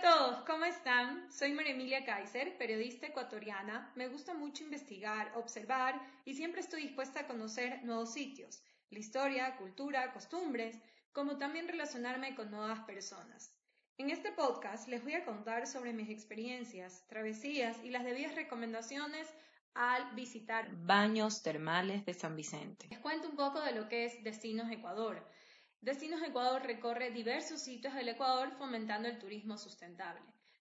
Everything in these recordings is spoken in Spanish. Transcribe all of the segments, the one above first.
a todos, ¿cómo están? Soy María Emilia Kaiser, periodista ecuatoriana. Me gusta mucho investigar, observar y siempre estoy dispuesta a conocer nuevos sitios, la historia, cultura, costumbres, como también relacionarme con nuevas personas. En este podcast les voy a contar sobre mis experiencias, travesías y las debidas recomendaciones al visitar baños termales de San Vicente. Les cuento un poco de lo que es Destinos Ecuador. Destinos Ecuador recorre diversos sitios del Ecuador fomentando el turismo sustentable.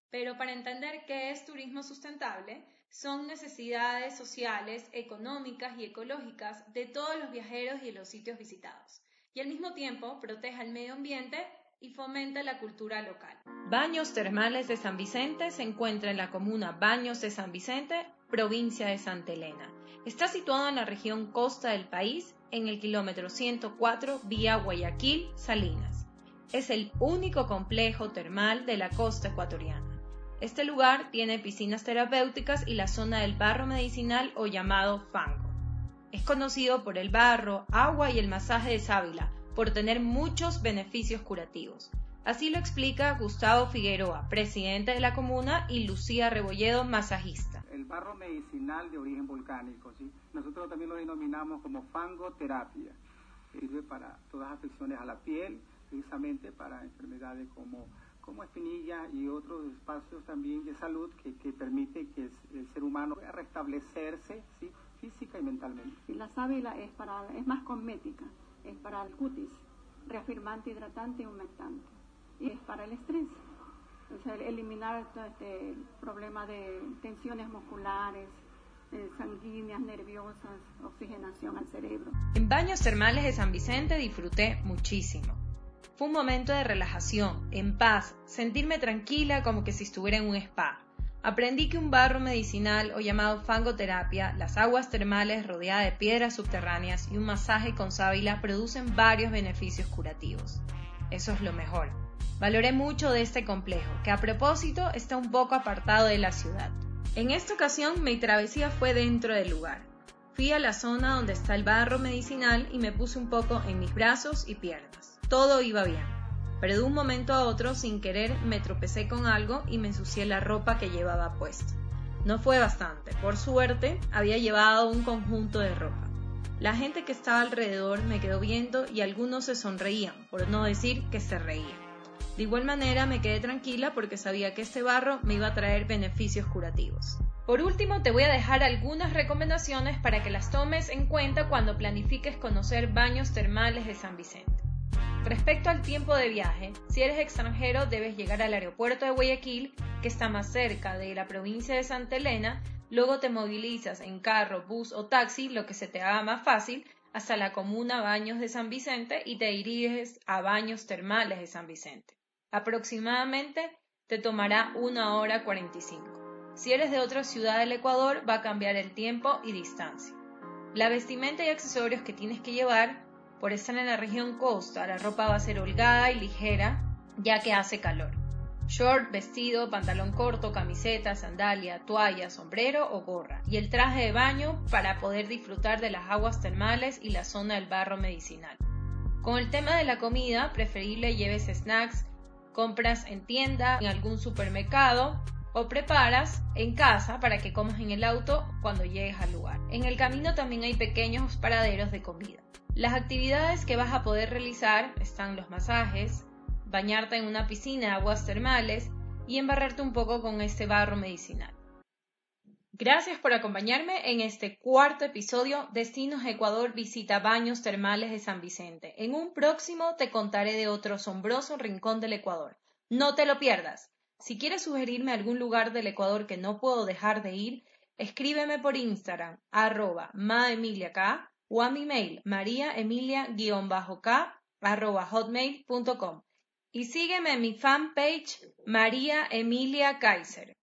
Pero para entender qué es turismo sustentable, son necesidades sociales, económicas y ecológicas de todos los viajeros y de los sitios visitados. Y al mismo tiempo protege el medio ambiente y fomenta la cultura local. Baños Termales de San Vicente se encuentra en la comuna Baños de San Vicente, provincia de Santa Elena. Está situado en la región costa del país, en el kilómetro 104 vía Guayaquil, Salinas. Es el único complejo termal de la costa ecuatoriana. Este lugar tiene piscinas terapéuticas y la zona del barro medicinal o llamado fango. Es conocido por el barro, agua y el masaje de sábila, por tener muchos beneficios curativos. Así lo explica Gustavo Figueroa, presidente de la comuna, y Lucía Rebolledo, masajista. El barro medicinal de origen volcánico, ¿sí? nosotros también lo denominamos como fangoterapia. Sirve para todas afecciones a la piel, precisamente para enfermedades como, como espinilla y otros espacios también de salud que, que permite que el ser humano pueda restablecerse ¿sí? física y mentalmente. La sábila es, para, es más cosmética es para el cutis, reafirmante, hidratante y humectante. Y es para el estrés. Eliminar todo este problema de tensiones musculares, eh, sanguíneas, nerviosas, oxigenación al cerebro. En baños termales de San Vicente disfruté muchísimo. Fue un momento de relajación, en paz, sentirme tranquila como que si estuviera en un spa. Aprendí que un barro medicinal o llamado fangoterapia, las aguas termales rodeadas de piedras subterráneas y un masaje con sábila producen varios beneficios curativos. Eso es lo mejor. Valoré mucho de este complejo, que a propósito está un poco apartado de la ciudad. En esta ocasión mi travesía fue dentro del lugar. Fui a la zona donde está el barro medicinal y me puse un poco en mis brazos y piernas. Todo iba bien pero de un momento a otro, sin querer, me tropecé con algo y me ensucié la ropa que llevaba puesta. No fue bastante, por suerte, había llevado un conjunto de ropa. La gente que estaba alrededor me quedó viendo y algunos se sonreían, por no decir que se reían. De igual manera me quedé tranquila porque sabía que este barro me iba a traer beneficios curativos. Por último, te voy a dejar algunas recomendaciones para que las tomes en cuenta cuando planifiques conocer baños termales de San Vicente. Respecto al tiempo de viaje, si eres extranjero debes llegar al aeropuerto de Guayaquil, que está más cerca de la provincia de Santa Elena, luego te movilizas en carro, bus o taxi, lo que se te haga más fácil, hasta la comuna Baños de San Vicente y te diriges a Baños Termales de San Vicente. Aproximadamente te tomará una hora 45. Si eres de otra ciudad del Ecuador va a cambiar el tiempo y distancia. La vestimenta y accesorios que tienes que llevar por estar en la región costa, la ropa va a ser holgada y ligera, ya que hace calor. Short, vestido, pantalón corto, camiseta, sandalia, toalla, sombrero o gorra. Y el traje de baño para poder disfrutar de las aguas termales y la zona del barro medicinal. Con el tema de la comida, preferible lleves snacks, compras en tienda, en algún supermercado o preparas en casa para que comas en el auto cuando llegues al lugar. En el camino también hay pequeños paraderos de comida. Las actividades que vas a poder realizar están los masajes, bañarte en una piscina de aguas termales y embarrarte un poco con este barro medicinal. Gracias por acompañarme en este cuarto episodio Destinos Ecuador visita baños termales de San Vicente. En un próximo te contaré de otro asombroso rincón del Ecuador. No te lo pierdas. Si quieres sugerirme algún lugar del Ecuador que no puedo dejar de ir, escríbeme por Instagram, arroba maemiliak o a mi mail mariaemilia-k hotmail.com y sígueme en mi fanpage María Emilia Kaiser.